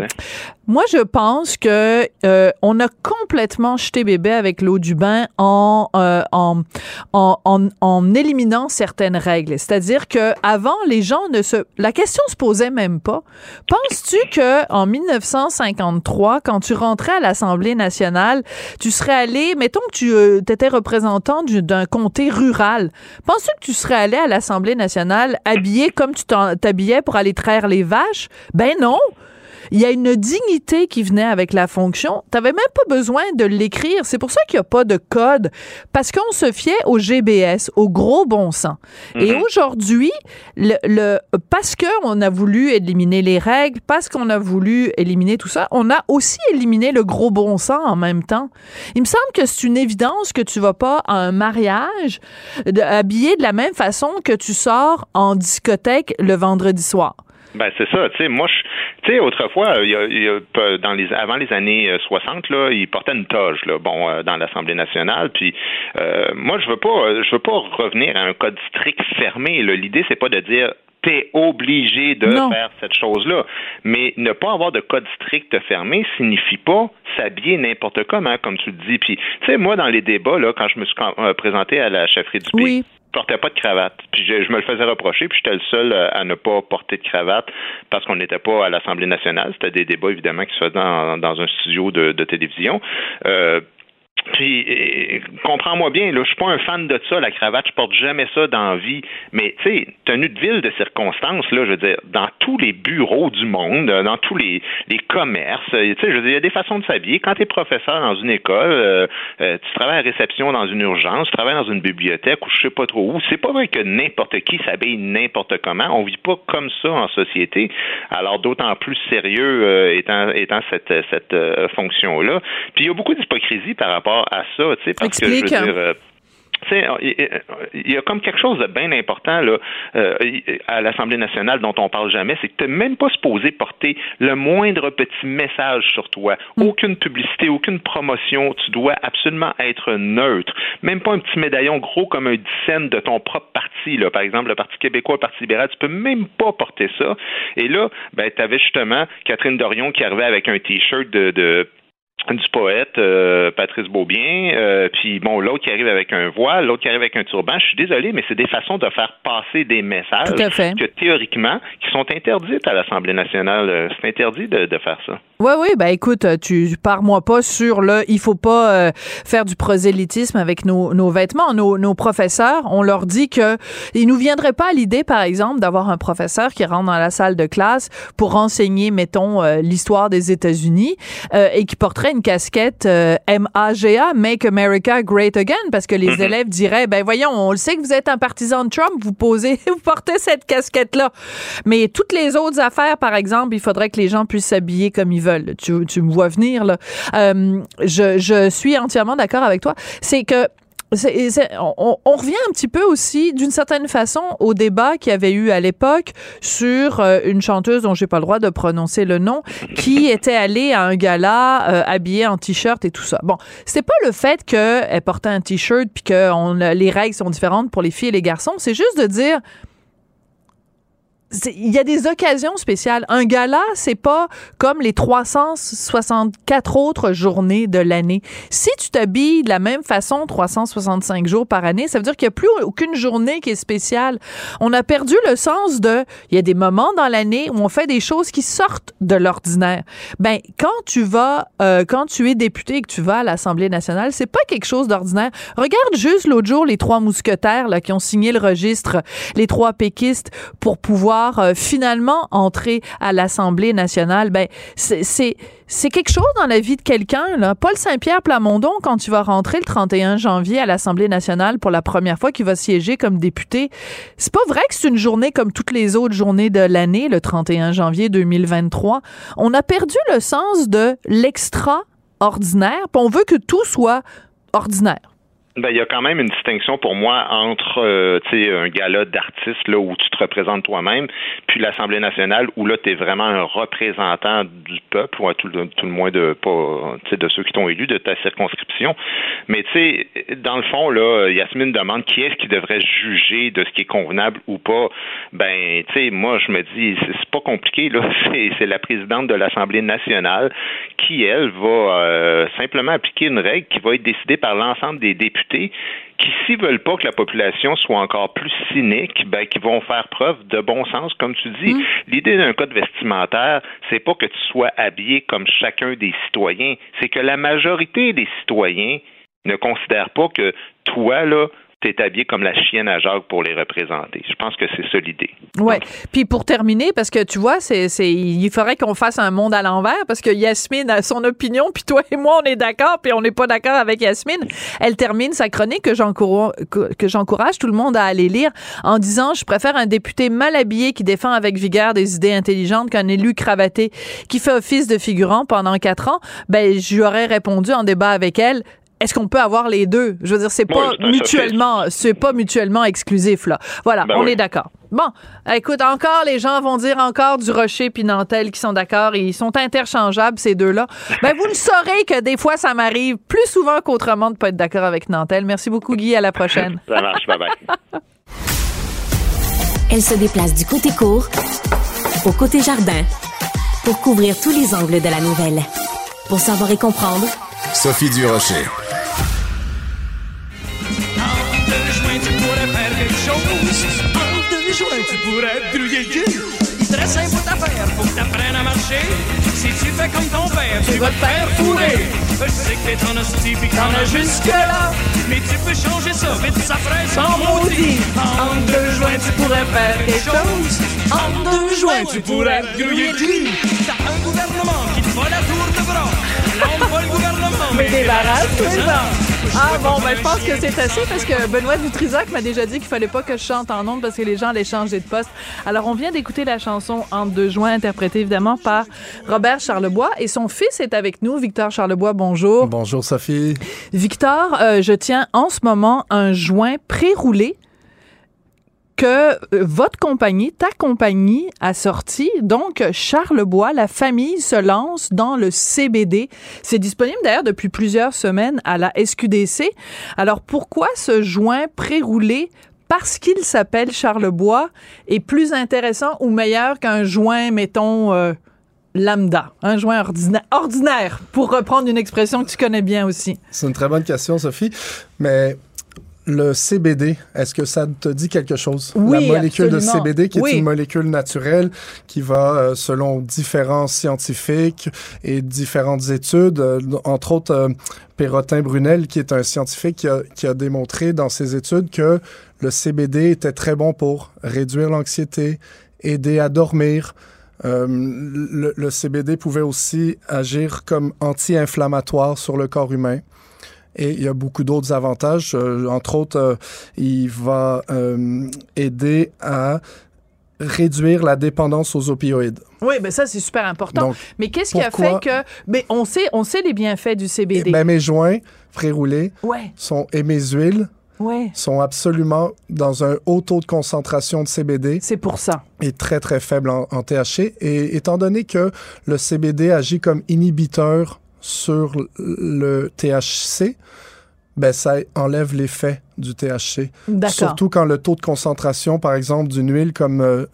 Moi, je pense que euh, on a complètement jeté bébé avec l'eau du bain en, en, en, en, en éliminant certaines règles. C'est-à-dire que avant, les gens ne se, la question se posait même pas. Penses-tu que en 1953, quand tu rentrais à l'Assemblée nationale, tu serais allé, mettons que tu euh, étais représentant du- d'un comté rural, penses-tu que tu serais allé à l'Assemblée nationale habillé comme tu t'habillais pour aller traire les vaches? Ben non. Il y a une dignité qui venait avec la fonction. Tu n'avais même pas besoin de l'écrire. C'est pour ça qu'il n'y a pas de code. Parce qu'on se fiait au GBS, au gros bon sens. Et aujourd'hui, le, le, parce qu'on a voulu éliminer les règles, parce qu'on a voulu éliminer tout ça, on a aussi éliminé le gros bon sens en même temps. Il me semble que c'est une évidence que tu vas pas à un mariage de, habillé de la même façon que tu sors en discothèque le vendredi soir. Ben c'est ça, tu sais, moi je tu sais autrefois il y a, il y a dans les avant les années euh, 60 là, ils portaient une toge là, bon euh, dans l'Assemblée nationale puis euh, moi je veux pas euh, je veux pas revenir à un code strict fermé là. l'idée c'est pas de dire t'es obligé de Non. faire cette chose-là. Mais ne pas avoir de code strict fermé signifie pas s'habiller n'importe comment, comme tu le dis. Puis, tu sais, moi, dans les débats, là, quand je me suis euh, présenté à la chefferie du pays, Oui. Portais pas de cravate. Puis je, me le faisais reprocher, puis j'étais le seul euh, à ne pas porter de cravate parce qu'on n'était pas à l'Assemblée nationale. C'était des débats, évidemment, qui se faisaient dans, un studio de, de télévision. Euh, puis, comprends-moi bien, là, je suis pas un fan de ça, la cravate, je porte jamais ça dans la vie. Mais, tu sais, tenue de ville de circonstances, là, je veux dire, dans tous les bureaux du monde, dans tous les, les commerces, tu sais, je veux dire, il y a des façons de s'habiller. Quand tu es professeur dans une école, euh, euh, tu travailles à réception dans une urgence, tu travailles dans une bibliothèque ou je sais pas trop où, c'est pas vrai que n'importe qui s'habille n'importe comment. On vit pas comme ça en société. Alors, d'autant plus sérieux euh, étant, étant cette, cette fonction-là. Puis, il y a beaucoup d'hypocrisie par rapport à ça, tu sais, parce que je veux dire. Euh, il y a comme quelque chose de bien important là, euh, à l'Assemblée nationale dont on parle jamais, c'est que tu n'es même pas supposé porter le moindre petit message sur toi. Mm. Aucune publicité, aucune promotion. Tu dois absolument être neutre. Même pas un petit médaillon gros comme un dixaine de ton propre parti. Là. Par exemple, le Parti québécois, le Parti libéral, tu peux même pas porter ça. Et là, ben, tu avais justement Catherine Dorion qui arrivait avec un T-shirt de, de du poète euh, Patrice Beaubien, euh, puis bon, l'autre qui arrive avec un voile, l'autre qui arrive avec un turban. Je suis désolé, mais c'est des façons de faire passer des messages que théoriquement, qui sont interdites à l'Assemblée nationale. Euh, c'est interdit de, de, faire ça. Oui, oui, ben écoute, tu pars-moi pas sur le il faut pas faire du prosélytisme avec nos, nos vêtements. Nos, nos, professeurs, on leur dit que il nous viendrait pas à l'idée, par exemple, d'avoir un professeur qui rentre dans la salle de classe pour enseigner, mettons, l'histoire des États-Unis et qui porterait une casquette euh, MAGA, Make America Great Again, parce que les mhm. élèves diraient, ben voyons, on le sait que vous êtes un partisan de Trump, vous posez, vous portez cette casquette-là. Mais toutes les autres affaires, par exemple, il faudrait que les gens puissent s'habiller comme ils veulent. Tu, tu me vois venir, là. Euh, je, je suis entièrement d'accord avec toi. C'est que on, revient un petit peu aussi, d'une certaine façon, au débat qu'il y avait eu à l'époque sur euh, une chanteuse dont j'ai pas le droit de prononcer le nom, qui était allée à un gala euh, habillée en t-shirt et tout ça. Bon, c'est pas le fait qu'elle portait un t-shirt puis que les règles sont différentes pour les filles et les garçons. C'est juste de dire il y a des occasions spéciales. Un gala, c'est pas comme les 364 autres journées de l'année. Si tu t'habilles de la même façon 365 jours par année, ça veut dire qu'il n'y a plus aucune journée qui est spéciale. On a perdu le sens de, il y a des moments dans l'année où on fait des choses qui sortent de l'ordinaire. Ben, quand tu vas, euh, quand tu es député et que tu vas à l'Assemblée nationale, c'est pas quelque chose d'ordinaire. Regarde juste l'autre jour les trois mousquetaires là, qui ont signé le registre, les trois péquistes pour pouvoir euh, finalement entrer à l'Assemblée nationale, ben c'est c'est quelque chose dans la vie de quelqu'un. Paul Saint-Pierre Plamondon, quand tu vas rentrer le 31 janvier à l'Assemblée nationale pour la première fois, qu'il va siéger comme député, c'est pas vrai que c'est une journée comme toutes les autres journées de l'année, le 31 janvier 2023. On a perdu le sens de l'extraordinaire, on veut que tout soit ordinaire. Ben, il y a quand même une distinction pour moi entre euh, un gala d'artistes là où tu te représentes toi-même, puis l'Assemblée nationale où là tu es vraiment un représentant du peuple ou à tout, le, tout le moins de pas de ceux qui t'ont élu de ta circonscription. Mais tu sais dans le fond là, Yasmine demande qui est-ce qui devrait juger de ce qui est convenable ou pas. Ben tu sais moi je me dis c'est pas compliqué là, c'est la présidente de l'Assemblée nationale qui elle va euh, simplement appliquer une règle qui va être décidée par l'ensemble des députés qui, s'ils veulent pas que la population soit encore plus cynique, ben, qui vont faire preuve de bon sens, comme tu dis. Mm. L'idée d'un code vestimentaire, c'est pas que tu sois habillé comme chacun des citoyens, c'est que la majorité des citoyens ne considèrent pas que toi, là, t'es habillé comme la chienne à Jacques pour les représenter. Je pense que c'est ça l'idée. Ouais. Puis pour terminer, parce que tu vois, c'est, c'est, il faudrait qu'on fasse un monde à l'envers, parce que Yasmine a son opinion, puis toi et moi, on est d'accord, puis on n'est pas d'accord avec Yasmine. Elle termine sa chronique que j'encourage, que j'encourage tout le monde à aller lire en disant, je préfère un député mal habillé qui défend avec vigueur des idées intelligentes qu'un élu cravaté qui fait office de figurant pendant quatre ans. Ben, je lui aurais répondu en débat avec elle, est-ce qu'on peut avoir les deux? Je veux dire, c'est pas mutuellement, c'est pas mutuellement exclusif, là. Voilà, ben on est d'accord. Bon, écoute, encore, les gens vont dire encore du Rocher puis Nantel qui sont d'accord et ils sont interchangeables, ces deux-là. Ben, vous le saurez que des fois, ça m'arrive plus souvent qu'autrement de pas être d'accord avec Nantel. Merci beaucoup, Guy. À la prochaine. ça marche. Bye bye. Elle se déplace du côté court au côté jardin pour couvrir tous les angles de la nouvelle. Pour savoir et comprendre, Sophie Durocher. Tu pourrais grouiller le cul. Très simple à faire, faut que t'apprennes à marcher. Si tu fais comme ton père, tu vas te faire fourrer. Je sais que t'es en hostie pis t'en as jusque-là. Mais tu peux changer ça, vite ça ferait sans maudit. En deux joints, tu pourrais faire quelque chose. En deux joints, tu pourrais le cul. T'as un gouvernement qui te fait la tour de bras. On voit le gouvernement, mais débarrasse tous les ans. Ah bon, ben je pense que c'est assez parce que Benoît Dutrisac m'a déjà dit qu'il fallait pas que je chante en ondes parce que les gens allaient changer de poste. Alors on vient d'écouter la chanson En deux joints interprétée évidemment par Robert Charlebois et son fils est avec nous, Victor Charlebois. Bonjour. Bonjour Sophie. Victor, euh, je tiens en ce moment un joint pré-roulé que euh, votre compagnie, ta compagnie, a sorti. Donc, Charlebois, la famille se lance dans le CBD. C'est disponible d'ailleurs depuis plusieurs semaines à la SQDC. Alors, pourquoi ce joint pré-roulé? Parce qu'il s'appelle Charlebois est plus intéressant ou meilleur qu'un joint, mettons, euh, lambda, un joint ordinaire, pour reprendre une expression que tu connais bien aussi? C'est une très bonne question, Sophie. Mais le CBD, est-ce que ça te dit quelque chose? Oui, La molécule absolument. de CBD, qui Oui. est une molécule naturelle qui va, euh, selon différents scientifiques et différentes études, euh, entre autres euh, Perrotin Brunel, qui est un scientifique qui a, qui a démontré dans ses études que le CBD était très bon pour réduire l'anxiété, aider à dormir. Euh, le, le CBD pouvait aussi agir comme anti-inflammatoire sur le corps humain. Et il y a beaucoup d'autres avantages. Euh, entre autres, euh, il va euh, aider à réduire la dépendance aux opioïdes. Oui, ben ça, c'est super important. Donc, mais qu'est-ce qui a fait que... Mais on sait, on sait les bienfaits du CBD. Ben, mes joints pré-roulés ouais, sont, et mes huiles ouais. sont absolument dans un haut taux de concentration de CBD C'est pour ça. et très, très faible en, en THC. Et étant donné que le CBD agit comme inhibiteur sur le THC, ben, ça enlève l'effet du THC. D'accord. Surtout quand le taux de concentration, par exemple, d'une huile comme euh,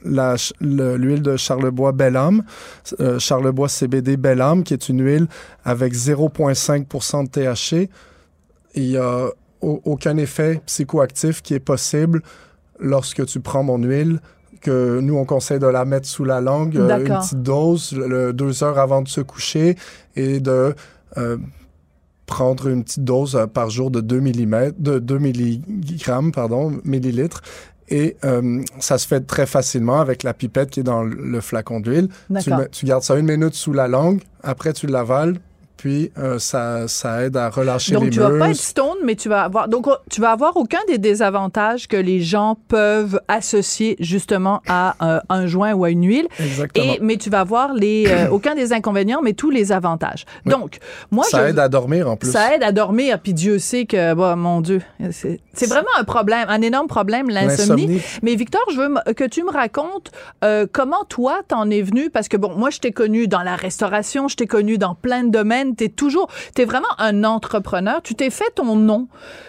l'huile de Charlebois Bellam, euh, Charlebois CBD Bellam, qui est une huile avec 0,5% de THC, il n'y a au- aucun effet psychoactif qui est possible lorsque tu prends mon huile que nous, on conseille de la mettre sous la langue, euh, une petite dose, le- deux heures avant de se coucher, et de euh, prendre une petite dose euh, par jour de 2 mm, de 2 milligrammes, pardon, millilitres. Et euh, ça se fait très facilement avec la pipette qui est dans le flacon d'huile. Tu gardes ça une minute sous la langue, après tu l'avales, puis euh, ça, ça aide à relâcher Donc, les tu vas pas être muscles. stone, mais tu vas avoir. Donc, tu vas avoir aucun des désavantages que les gens peuvent associer justement à euh, un joint ou à une huile. Exactement. Et, mais tu vas avoir les, euh, aucun des inconvénients, mais tous les avantages. Oui. Donc, moi, ça je. aide à dormir en plus. Ça aide à dormir, puis Dieu sait que, bah, mon Dieu, c'est vraiment un problème, un énorme problème, l'insomnie. Mais Victor, je veux que tu me racontes comment toi t'en es venu? Parce que bon, moi je t'ai connu dans la restauration, je t'ai connu dans plein de domaines, t'es toujours, t'es vraiment un entrepreneur, tu t'es fait ton nom.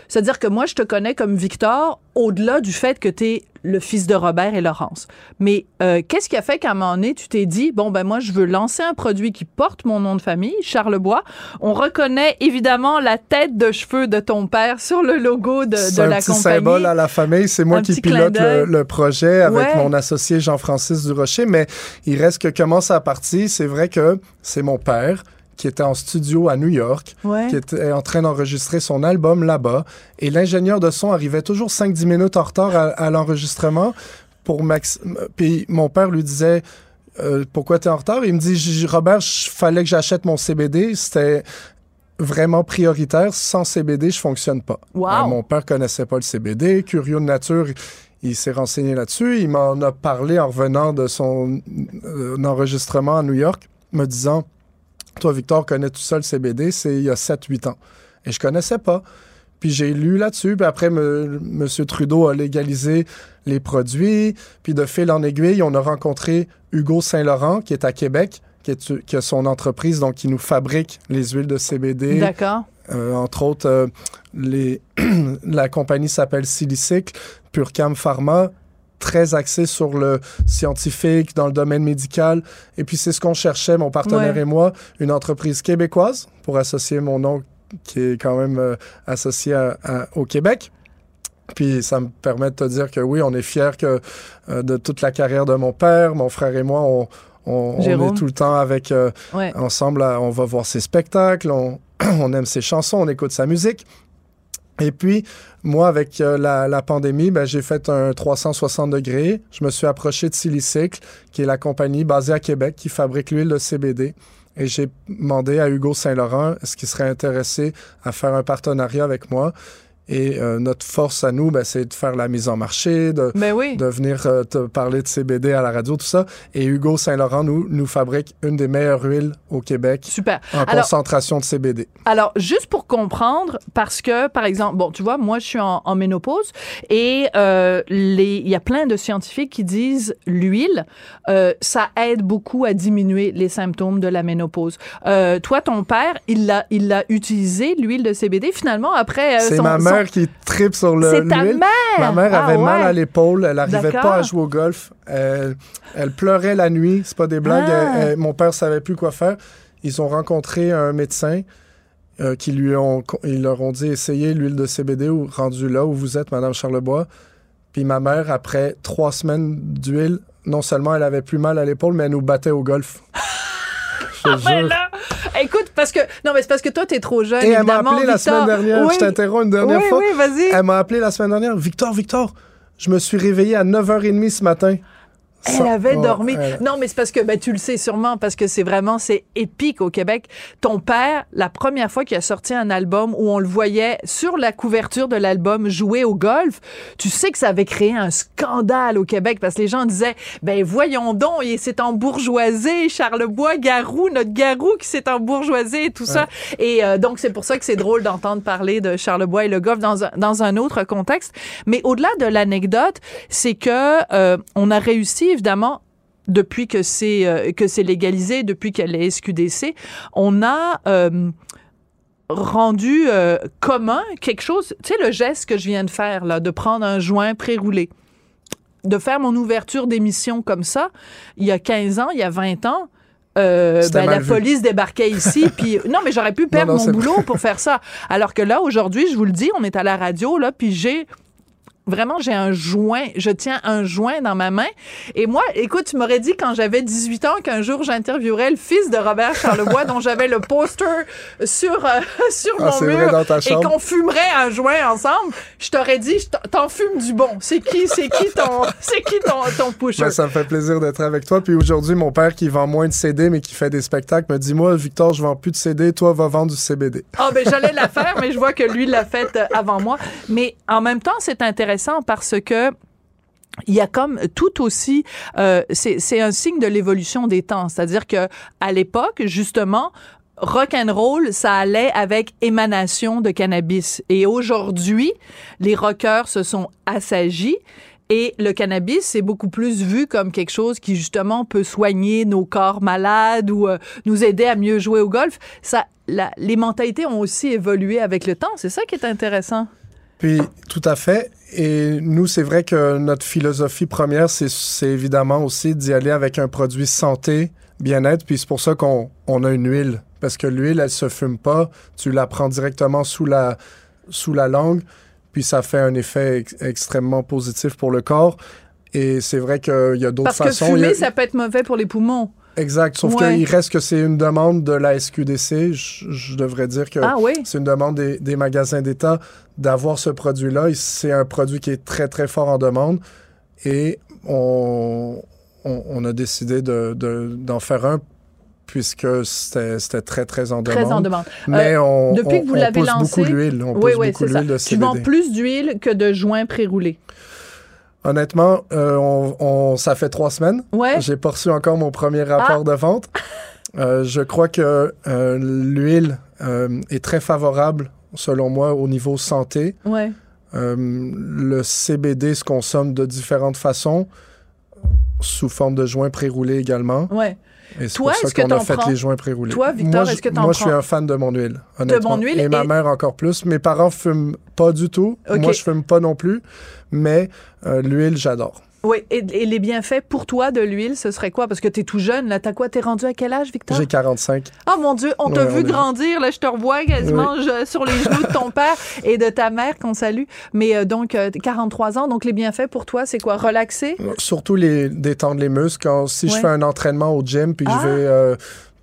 C'est-à-dire que moi je te connais comme Victor au-delà du fait que t'es le fils de Robert et Laurence. Mais euh, qu'est-ce qui a fait qu'à un moment donné, tu t'es dit, bon, ben moi, je veux lancer un produit qui porte mon nom de famille, Charlebois. On reconnaît évidemment la tête de cheveux de ton père sur le logo de, C'est de un la petit compagnie. symbole à la famille. C'est moi Un qui pilote le, le projet avec Ouais. mon associé Jean-Francis Durocher. Mais il reste que comment ça a parti? C'est vrai que c'est mon père qui était en studio à New York, Ouais. qui était en train d'enregistrer son album là-bas. Et l'ingénieur de son arrivait toujours 5-10 minutes en retard à, à l'enregistrement. Pour Max... Puis mon père lui disait... Euh, pourquoi tu es en retard? Il me dit, Robert, il fallait que j'achète mon CBD. C'était vraiment prioritaire. Sans CBD, je fonctionne pas. Wow. Euh, mon père connaissait pas le CBD. Curieux de nature, il s'est renseigné là-dessus. Il m'en a parlé en revenant de son euh, enregistrement à New York, me disant Toi, Victor, connais tout ça le CBD, c'est il y a 7-8 ans. Et je connaissais pas. Puis j'ai lu là-dessus, puis après, me- M. Trudeau a légalisé les produits. Puis de fil en aiguille, on a rencontré Hugo Saint-Laurent, qui est à Québec, qui, est, qui a son entreprise, donc qui nous fabrique les huiles de CBD. D'accord. Euh, entre autres, euh, les la compagnie s'appelle Silicycle, Purcam Pharma, très axée sur le scientifique, dans le domaine médical. Et puis, c'est ce qu'on cherchait, mon partenaire Ouais. et moi, une entreprise québécoise pour associer mon nom qui est quand même euh, associé à- à- au Québec. Puis ça me permet de te dire que oui, on est fiers que, euh, de toute la carrière de mon père. Mon frère et moi, on, on- on Jérôme. est tout le temps avec, euh, Ouais. ensemble. on va voir ses spectacles. On, on aime ses chansons, on écoute sa musique. Et puis, moi, avec euh, la, pandémie, ben, j'ai fait un 360 degrés. Je me suis approché de Silicycle, qui est la compagnie basée à Québec qui fabrique l'huile de CBD. Et j'ai demandé à Hugo Saint-Laurent est-ce qu'il serait intéressé à faire un partenariat avec moi? Et euh, notre force à nous, ben, c'est de faire la mise en marché, de, Ben oui. de venir euh, te parler de CBD à la radio, tout ça. Et Hugo Saint-Laurent nous, nous fabrique une des meilleures huiles au Québec Super. en Alors, concentration de CBD. Alors, juste pour comprendre, parce que, par exemple, bon, tu vois, moi, je suis en, en ménopause et euh, les- il y a plein de scientifiques qui disent l'huile, ça aide beaucoup à diminuer les symptômes de la ménopause. Toi, ton père, il l'a, il l'a utilisé, l'huile de CBD, finalement, après... son- ma son- mère qui tripe sur le C'est ta l'huile. mère! Ma mère Ah avait mal ouais? à l'épaule, elle n'arrivait pas à jouer au golf. Elle, elle pleurait la nuit, c'est pas des blagues. Ah. Elle- elle- mon père savait plus quoi faire. Ils ont rencontré un médecin euh, qui lui ont, ils leur ont dit essayez l'huile de CBD ou rendu là où vous êtes, Madame Charlebois. Puis ma mère, après trois semaines d'huile, non seulement elle avait plus mal à l'épaule, mais elle nous battait au golf. Là, écoute, parce que non, mais c'est parce que toi, t'es trop jeune. Et elle m'a appelé la Victor. semaine dernière. Oui. Je t'interromps une dernière oui, fois. Oui, vas-y. Elle m'a appelé la semaine dernière. Victor, Victor, je me suis réveillé à 9h30 ce matin. Elle avait Ouais, dormi. elle- Non, mais c'est parce que ben, tu le sais sûrement, parce que c'est vraiment, c'est épique au Québec. Ton père, la première fois qu'il a sorti un album où on le voyait sur la couverture de l'album jouer au golf, tu sais que ça avait créé un scandale au Québec parce que les gens disaient, ben voyons donc, il s'est embourgeoisé, Charlebois, Garou, notre Garou qui s'est embourgeoisé et tout ça. Et euh, donc, c'est pour ça que c'est drôle d'entendre parler de Charlebois et le golf dans un, dans un autre contexte. Mais au-delà de l'anecdote, c'est que euh, on a réussi évidemment depuis que c'est euh, que c'est légalisé, depuis qu'elle est SQDC, on a euh, rendu euh, commun quelque chose. Tu sais le geste que je viens de faire là, de prendre un joint pré-roulé, de faire mon ouverture d'émission comme ça, il y a 15 ans, il y a 20 ans. euh, ben, la vu. police débarquait ici, puis non, mais j'aurais pu perdre non, mon boulot pour faire ça. Alors que là, aujourd'hui, je vous le dis, on est à la radio, là, puis j'ai Vraiment, j'ai un joint, je tiens un joint dans ma main. Et moi, écoute, tu m'aurais dit quand j'avais 18 ans qu'un jour j'interviewerais le fils de Robert Charlebois dont j'avais le poster sur, euh, sur Ah, mon mur vrai, dans ta et qu'on fumerait un joint ensemble. Je t'aurais dit, t'en fumes du bon. C'est qui, c'est qui ton, c'est qui ton, ton pusher? Ben, ça me fait plaisir d'être avec toi. Puis aujourd'hui, mon père qui vend moins de CD, mais qui fait des spectacles, me dit Moi, Victor, je vends plus de CD, toi, va vendre du CBD. Ah ben j'allais la faire, mais je vois que lui l'a faite euh, avant moi. Mais en même temps, c'est intéressant parce que il y a comme tout aussi, euh, c'est un signe de l'évolution des temps. C'est-à-dire que à l'époque, justement, rock and roll, ça allait avec émanation de cannabis. Et aujourd'hui, les rockers se sont assagis. Et le cannabis, c'est beaucoup plus vu comme quelque chose qui, justement, peut soigner nos corps malades ou euh, nous aider à mieux jouer au golf. Ça, la- les mentalités ont aussi évolué avec le temps. C'est ça qui est intéressant. Puis, tout à fait. Et nous, c'est vrai que notre philosophie première, c'est évidemment aussi d'y aller avec un produit santé, bien-être. Puis c'est pour ça qu'on on a une huile. Parce que l'huile, elle se fume pas. Tu la prends directement sous la, sous la langue. Puis ça fait un effet ex- extrêmement positif pour le corps. Et c'est vrai qu'il y a d'autres Parce que façons. Y a- fumer, ça peut être mauvais pour les poumons. Exact. Sauf Ouais. qu'il reste que c'est une demande de la SQDC. Je, je devrais dire que Ah oui? c'est une demande des, des magasins d'État d'avoir ce produit-là. C'est un produit qui est très, très fort en demande. Et on, on, on a décidé de- de- d'en faire un puisque c'était très, très en demande. Très en demande. Mais Euh, on, depuis on- que vous l'avez lancé- beaucoup l'huile. On Oui, pousse oui, beaucoup l'huile de Tu CBD. vends plus d'huile que de joints pré-roulés. Honnêtement, euh, on, on- ça fait trois semaines. Ouais. J'ai pas reçu encore mon premier rapport Ah. de vente. Euh, je crois que euh, l'huile est très favorable, selon moi, au niveau santé. Ouais. Le CBD se consomme de différentes façons, sous forme de joints pré-roulés également. Ouais. Toi, est-ce que a t'en fait prends? les joints pré-roulés. Toi, Victor, Moi, est-ce que je- t'en Moi, je suis un fan de mon huile, honnêtement. mon huile Et, ma mère encore plus. Mes parents fument pas du tout. Moi, je fume pas non plus. Mais euh, l'huile, j'adore. Oui. Et, et les bienfaits pour toi de l'huile, ce serait quoi? Parce que t'es tout jeune, là. T'as quoi? T'es rendu à quel âge, Victor? J'ai 45. Oh mon Dieu, on t'a Ouais, vu on est- grandir, là, je te revois quasiment je- sur les genoux de ton père et de ta mère qu'on salue. Mais euh, donc, euh, 43 ans, donc les bienfaits pour toi, c'est quoi? Relaxer? Surtout les détendre les muscles. Quand, si Ouais. je fais un entraînement au gym, puis Ah. je vais euh,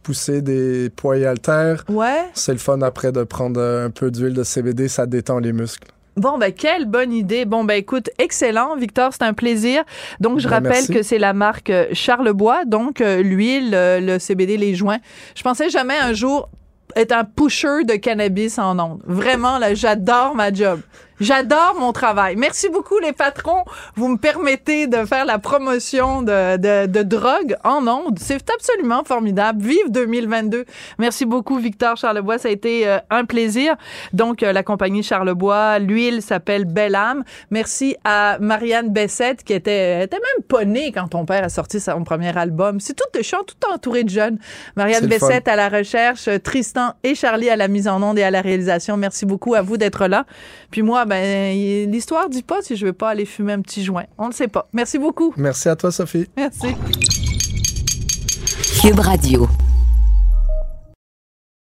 pousser des poids et haltères. Ouais. C'est le fun après de prendre un peu d'huile de CBD, ça détend les muscles. Bon, ben, quelle bonne idée. Bon, ben, écoute, excellent, Victor, c'est un plaisir. Donc, je Ben, rappelle merci. que c'est la marque euh, Charlebois, donc euh, l'huile, euh, le CBD, les joints. Je pensais jamais un jour être un pusher de cannabis en ondes. Vraiment, là, j'adore ma job. J'adore mon travail. Merci beaucoup, les patrons. Vous me permettez de faire la promotion de, de, de drogue en ondes. C'est absolument formidable. Vive 2022. Merci beaucoup, Victor Charlebois. Ça a été euh, un plaisir. Donc, euh, la compagnie Charlebois, l'huile s'appelle Belle Âme. Merci à Marianne Bessette, qui était, était même pas née quand ton père a sorti son premier album. C'est tout, je suis tout entouré de jeunes. Marianne. Bessette à la recherche, Tristan et Charlie à la mise en onde et à la réalisation. Merci beaucoup à vous d'être là. Puis moi, ben, l'histoire dit pas si je vais pas aller fumer un petit joint. On ne sait pas. Merci beaucoup. Merci à toi, Sophie. Merci. Cube Radio.